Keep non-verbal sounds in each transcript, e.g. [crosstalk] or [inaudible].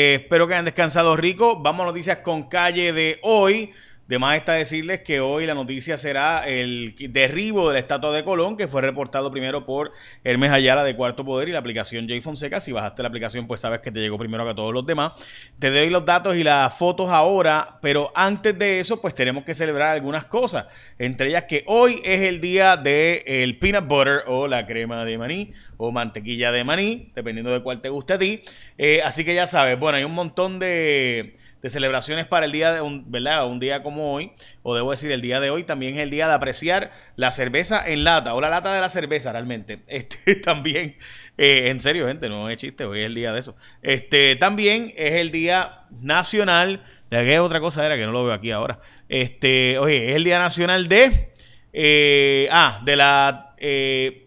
Eh, espero que hayan descansado rico. Vamos a noticias con calle de hoy. De más está decirles que hoy la noticia será el derribo de la estatua de Colón, que fue reportado primero por Hermes Ayala de Cuarto Poder y la aplicación J Fonseca. Si bajaste la aplicación, pues sabes que te llegó primero que a todos los demás. Te doy los datos y las fotos ahora, pero antes de eso, pues tenemos que celebrar algunas cosas. Entre ellas que hoy es el día del el peanut butter o la crema de maní o mantequilla de maní, dependiendo de cuál te guste a ti. Eh, así que ya sabes, bueno, hay un montón de de celebraciones para el día de un, ¿verdad? Un día como hoy, o debo decir el día de hoy, también es el día de apreciar la cerveza en lata, o la lata de la cerveza realmente. [laughs] Este también, eh, en serio, gente, no es chiste, hoy es el día de eso. Este también es el día nacional, de qué otra cosa era que no lo veo aquí ahora. Este, oye, es el día nacional de, eh, ah, de la eh,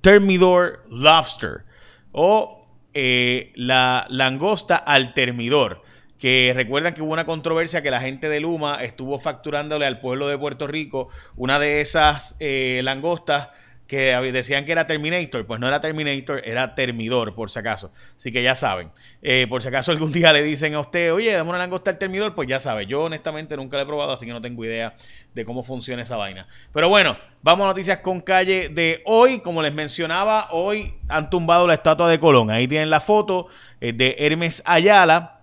Termidor Lobster, o eh, la langosta al termidor. Que recuerdan que hubo una controversia que la gente de Luma estuvo facturándole al pueblo de Puerto Rico una de esas eh, langostas que decían que era Terminator, pues no era Terminator, era Termidor, por si acaso. Así que ya saben. Eh, por si acaso algún [laughs] día le dicen a usted, oye, dame una langosta al Termidor, pues ya sabe. Yo honestamente nunca la he probado, así que no tengo idea de cómo funciona esa vaina. Pero bueno, vamos a noticias con calle de hoy. Como les mencionaba, hoy han tumbado la estatua de Colón. Ahí tienen la foto eh, de Hermes Ayala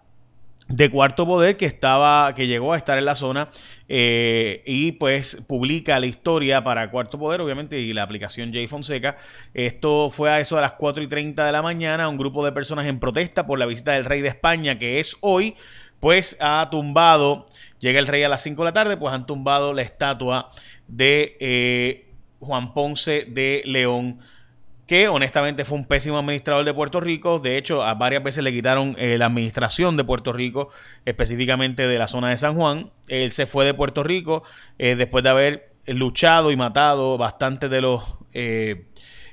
de Cuarto Poder que estaba, que llegó a estar en la zona eh, y pues publica la historia para Cuarto Poder, obviamente, y la aplicación J Fonseca. Esto fue a eso de las 4 y 30 de la mañana, un grupo de personas en protesta por la visita del rey de España, que es hoy, pues ha tumbado, llega el rey a las 5 de la tarde, pues han tumbado la estatua de eh, Juan Ponce de León que honestamente fue un pésimo administrador de Puerto Rico. De hecho, a varias veces le quitaron eh, la administración de Puerto Rico, específicamente de la zona de San Juan. Él se fue de Puerto Rico eh, después de haber luchado y matado bastante de los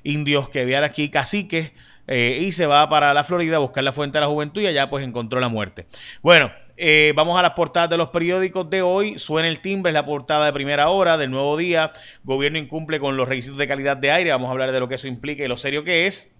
indios que habían aquí, caciques, y se va para la Florida a buscar la fuente de la juventud y allá pues encontró la muerte. Bueno, eh, vamos a las portadas de los periódicos de hoy. Suena el timbre, es la portada de primera hora del nuevo día. Gobierno incumple con los requisitos de calidad de aire. Vamos a hablar de lo que eso implica y lo serio que es.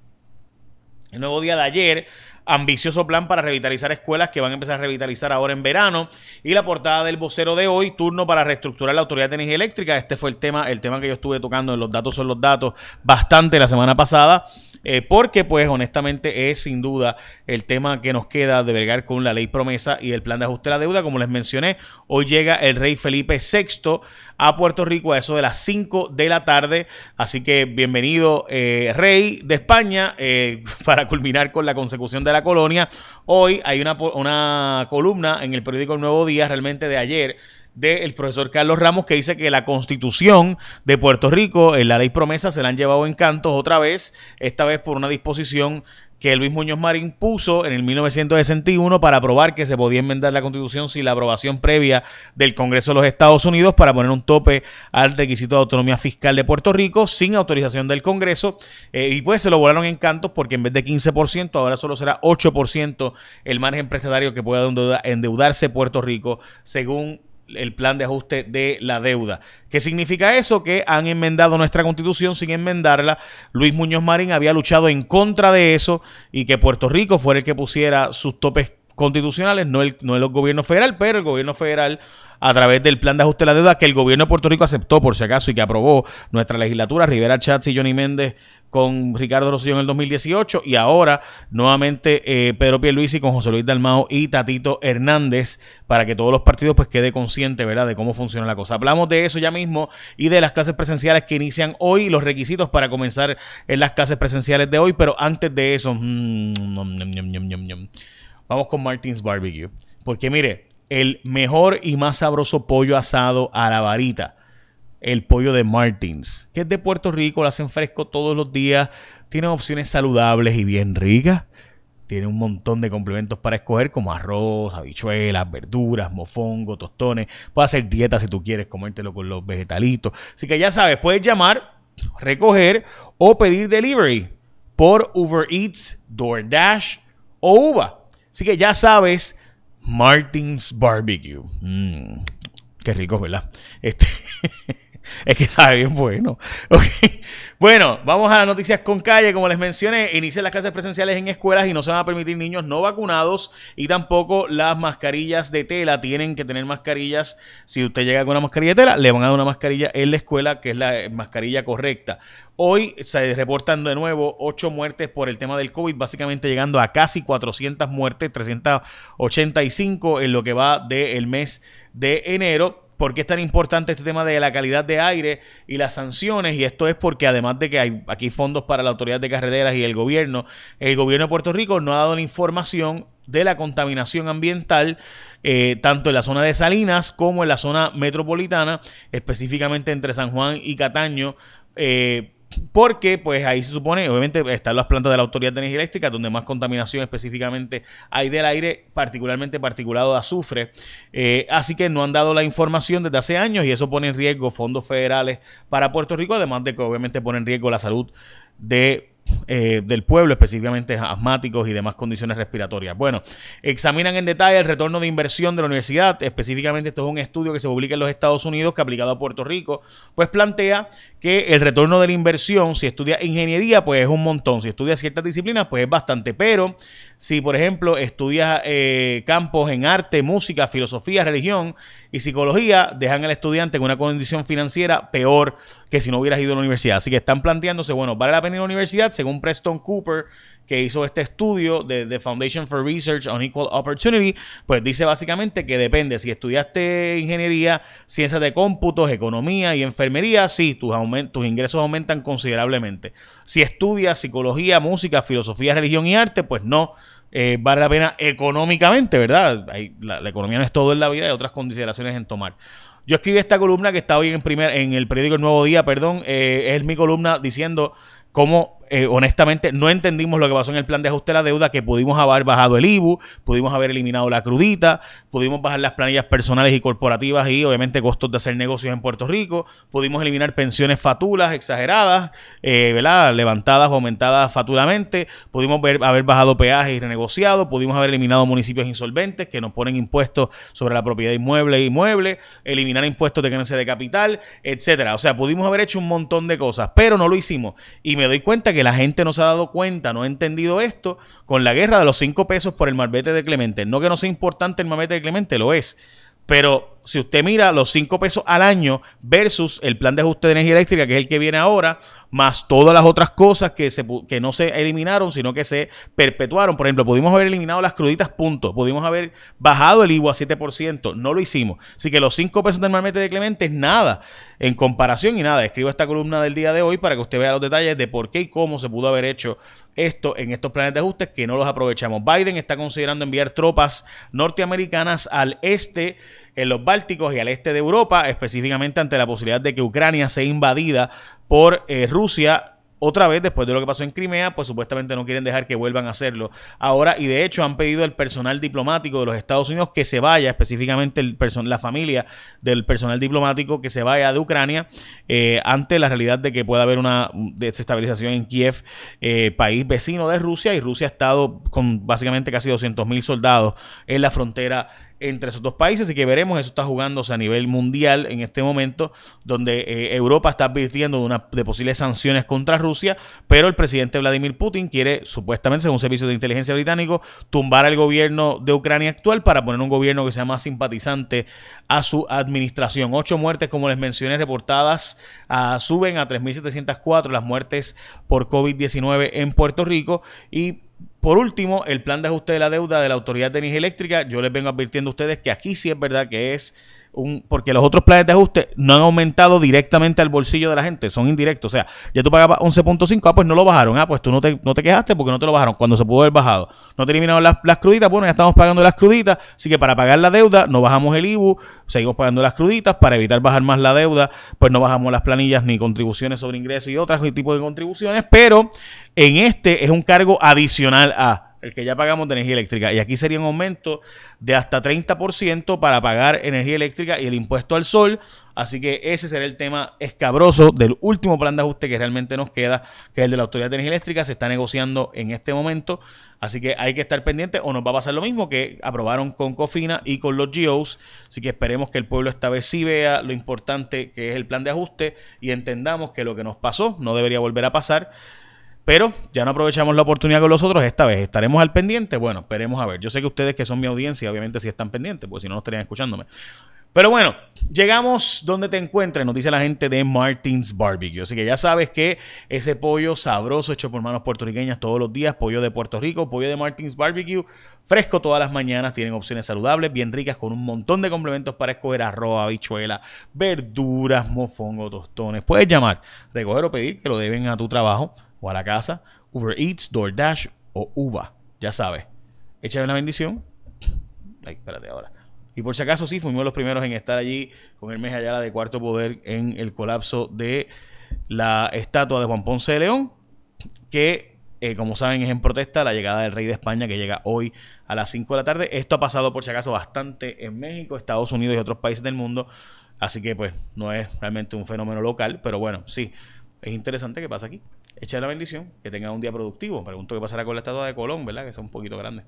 El nuevo día de ayer ambicioso plan para revitalizar escuelas que van a empezar a revitalizar ahora en verano. Y la portada del vocero de hoy, turno para reestructurar la Autoridad de Energía Eléctrica. Este fue el tema, el tema que yo estuve tocando en los datos son los datos bastante la semana pasada. Eh, porque pues honestamente es sin duda el tema que nos queda de vergar con la ley promesa y el plan de ajuste de la deuda. Como les mencioné, hoy llega el rey Felipe VI a Puerto Rico a eso de las 5 de la tarde. Así que bienvenido eh, rey de España eh, [laughs] para culminar con la consecución de la colonia. Hoy hay una, una columna en el periódico El Nuevo Día, realmente de ayer, del profesor Carlos Ramos que dice que la constitución de Puerto Rico, en la ley promesa, se la han llevado en cantos otra vez, esta vez por una disposición que Luis Muñoz Marín puso en el 1961 para probar que se podía enmendar la constitución sin la aprobación previa del Congreso de los Estados Unidos para poner un tope al requisito de autonomía fiscal de Puerto Rico sin autorización del Congreso. Eh, y pues se lo volaron en cantos porque en vez de 15% ahora solo será 8% el margen prestatario que pueda endeudarse Puerto Rico según el plan de ajuste de la deuda. ¿Qué significa eso? Que han enmendado nuestra constitución sin enmendarla. Luis Muñoz Marín había luchado en contra de eso y que Puerto Rico fuera el que pusiera sus topes constitucionales, no el, no el gobierno federal, pero el gobierno federal a través del plan de ajuste de la deuda que el gobierno de Puerto Rico aceptó por si acaso y que aprobó nuestra legislatura, Rivera Chats y Johnny Méndez con Ricardo Rosselló en el 2018 y ahora nuevamente eh, Pedro Pierluisi con José Luis Dalmao y Tatito Hernández para que todos los partidos pues quede consciente, ¿verdad?, de cómo funciona la cosa. Hablamos de eso ya mismo y de las clases presenciales que inician hoy, los requisitos para comenzar en las clases presenciales de hoy, pero antes de eso, mm, vamos con Martins Barbecue, porque mire, el mejor y más sabroso pollo asado a la varita el pollo de Martins, que es de Puerto Rico, lo hacen fresco todos los días, tiene opciones saludables y bien ricas. Tiene un montón de complementos para escoger, como arroz, habichuelas, verduras, mofongo, tostones. Puedes hacer dieta si tú quieres comértelo con los vegetalitos. Así que ya sabes, puedes llamar, recoger o pedir delivery por Uber Eats, DoorDash o Uva. Así que ya sabes, Martins Barbecue. Mm, qué rico, ¿verdad? Este. [laughs] [laughs] es que sabe bien bueno. [laughs] Bueno, vamos a las noticias con calle. Como les mencioné, inician las clases presenciales en escuelas y no se van a permitir niños no vacunados y tampoco las mascarillas de tela. Tienen que tener mascarillas. Si usted llega con una mascarilla de tela, le van a dar una mascarilla en la escuela, que es la mascarilla correcta. Hoy se reportan de nuevo ocho muertes por el tema del COVID, básicamente llegando a casi 400 muertes, 385 en lo que va del mes de enero. ¿Por qué es tan importante este tema de la calidad de aire y las sanciones? Y esto es porque además de que hay aquí fondos para la autoridad de carreteras y el gobierno, el gobierno de Puerto Rico no ha dado la información de la contaminación ambiental, eh, tanto en la zona de Salinas como en la zona metropolitana, específicamente entre San Juan y Cataño. Eh, porque pues ahí se supone, obviamente están las plantas de la Autoridad de Energía Eléctrica, donde más contaminación específicamente hay del aire, particularmente particulado de azufre. Eh, así que no han dado la información desde hace años y eso pone en riesgo fondos federales para Puerto Rico, además de que obviamente pone en riesgo la salud de eh, del pueblo, específicamente asmáticos y demás condiciones respiratorias. Bueno, examinan en detalle el retorno de inversión de la universidad, específicamente esto es un estudio que se publica en los Estados Unidos que aplicado a Puerto Rico, pues plantea que el retorno de la inversión, si estudia ingeniería, pues es un montón, si estudia ciertas disciplinas, pues es bastante, pero si por ejemplo estudias eh, campos en arte, música, filosofía, religión y psicología, dejan al estudiante en una condición financiera peor que si no hubieras ido a la universidad. Así que están planteándose, bueno, ¿vale la pena ir a la universidad? Según Preston Cooper, que hizo este estudio de The Foundation for Research on Equal Opportunity, pues dice básicamente que depende. Si estudiaste ingeniería, ciencias de cómputos, economía y enfermería, sí, tus, tus ingresos aumentan considerablemente. Si estudias psicología, música, filosofía, religión y arte, pues no. Eh, vale la pena económicamente, ¿verdad? la, economía no es todo en la vida, hay otras consideraciones en tomar. Yo escribí esta columna que está hoy en, primer, en el periódico El Nuevo Día, perdón, eh, es mi columna diciendo cómo eh, honestamente no entendimos lo que pasó en el plan de ajuste de la deuda, que pudimos haber bajado el IBU, pudimos haber eliminado la crudita, pudimos bajar las planillas personales y corporativas y obviamente costos de hacer negocios en Puerto Rico, pudimos eliminar pensiones fatulas exageradas, eh, ¿verdad? levantadas o aumentadas faturamente, pudimos haber bajado peajes y renegociado, pudimos haber eliminado municipios insolventes que nos ponen impuestos sobre la propiedad inmueble e inmueble, eliminar impuestos de ganancia de capital, etcétera. O sea, pudimos haber hecho un montón de cosas, pero no lo hicimos. Y me doy cuenta que la gente no se ha dado cuenta, no ha entendido esto con la guerra de los cinco pesos por el marbete de Clemente. No que no sea importante el marbete de Clemente, lo es. Pero si usted mira los 5 pesos al año versus el plan de ajuste de energía eléctrica, que es el que viene ahora, más todas las otras cosas que, se, que no se eliminaron, sino que se perpetuaron. Por ejemplo, pudimos haber eliminado las cruditas, punto. Pudimos haber bajado el IVA a 7%. No lo hicimos. Así que los 5 pesos marbete de Clemente es nada en comparación y nada. Escribo esta columna del día de hoy para que usted vea los detalles de por qué y cómo se pudo haber hecho esto en estos planes de ajuste que no los aprovechamos. Biden está considerando enviar tropas norteamericanas al este en los Bálticos y al este de Europa, específicamente ante la posibilidad de que Ucrania sea invadida por eh, Rusia otra vez, después de lo que pasó en Crimea, pues supuestamente no quieren dejar que vuelvan a hacerlo ahora. Y de hecho han pedido al personal diplomático de los Estados Unidos que se vaya, específicamente el la familia del personal diplomático que se vaya de Ucrania, eh, ante la realidad de que pueda haber una desestabilización en Kiev, eh, país vecino de Rusia. Y Rusia ha estado con básicamente casi 200 mil soldados en la frontera entre esos dos países y que veremos, eso está jugándose a nivel mundial en este momento, donde eh, Europa está advirtiendo de, una, de posibles sanciones contra Rusia, pero el presidente Vladimir Putin quiere, supuestamente, según un servicio de inteligencia británico, tumbar al gobierno de Ucrania actual para poner un gobierno que sea más simpatizante a su administración. Ocho muertes, como les mencioné, reportadas ah, suben a 3.704 las muertes por COVID-19 en Puerto Rico y por último, el plan de ajuste de la deuda de la Autoridad de Energía Eléctrica, yo les vengo advirtiendo a ustedes que aquí sí es verdad que es porque los otros planes de ajuste no han aumentado directamente al bolsillo de la gente, son indirectos. O sea, ya tú pagabas 11.5, ah, pues no lo bajaron. Ah, pues tú no te, no te quejaste porque no te lo bajaron cuando se pudo haber bajado. No te eliminaron las, las cruditas, bueno, ya estamos pagando las cruditas, así que para pagar la deuda no bajamos el IBU, seguimos pagando las cruditas, para evitar bajar más la deuda, pues no bajamos las planillas ni contribuciones sobre ingresos y otros tipos de contribuciones, pero en este es un cargo adicional a el que ya pagamos de energía eléctrica. Y aquí sería un aumento de hasta 30% para pagar energía eléctrica y el impuesto al sol. Así que ese será el tema escabroso del último plan de ajuste que realmente nos queda, que es el de la Autoridad de Energía Eléctrica. Se está negociando en este momento. Así que hay que estar pendiente o nos va a pasar lo mismo que aprobaron con Cofina y con los GOs. Así que esperemos que el pueblo esta vez sí vea lo importante que es el plan de ajuste y entendamos que lo que nos pasó no debería volver a pasar. Pero ya no aprovechamos la oportunidad con los otros esta vez. ¿Estaremos al pendiente? Bueno, esperemos a ver. Yo sé que ustedes que son mi audiencia, obviamente sí están pendientes, porque si no, no estarían escuchándome. Pero bueno, llegamos donde te encuentres, nos dice la gente de Martins Barbecue. Así que ya sabes que ese pollo sabroso hecho por manos puertorriqueñas todos los días, pollo de Puerto Rico, pollo de Martins Barbecue, fresco todas las mañanas, tienen opciones saludables, bien ricas, con un montón de complementos para escoger arroz, habichuela, verduras, mofongo, tostones. Puedes llamar, recoger o pedir que lo deben a tu trabajo o a la casa, Uber Eats, DoorDash o Uva. Ya sabes, échame la bendición. Ay, espérate ahora. Y por si acaso sí, fuimos los primeros en estar allí con Hermes Ayala de Cuarto Poder en el colapso de la estatua de Juan Ponce de León, que eh, como saben es en protesta la llegada del rey de España que llega hoy a las 5 de la tarde. Esto ha pasado por si acaso bastante en México, Estados Unidos y otros países del mundo, así que pues no es realmente un fenómeno local, pero bueno, sí, es interesante que pasa aquí. Echa la bendición, que tenga un día productivo. Pregunto qué pasará con la estatua de Colón, ¿verdad? Que es un poquito grande.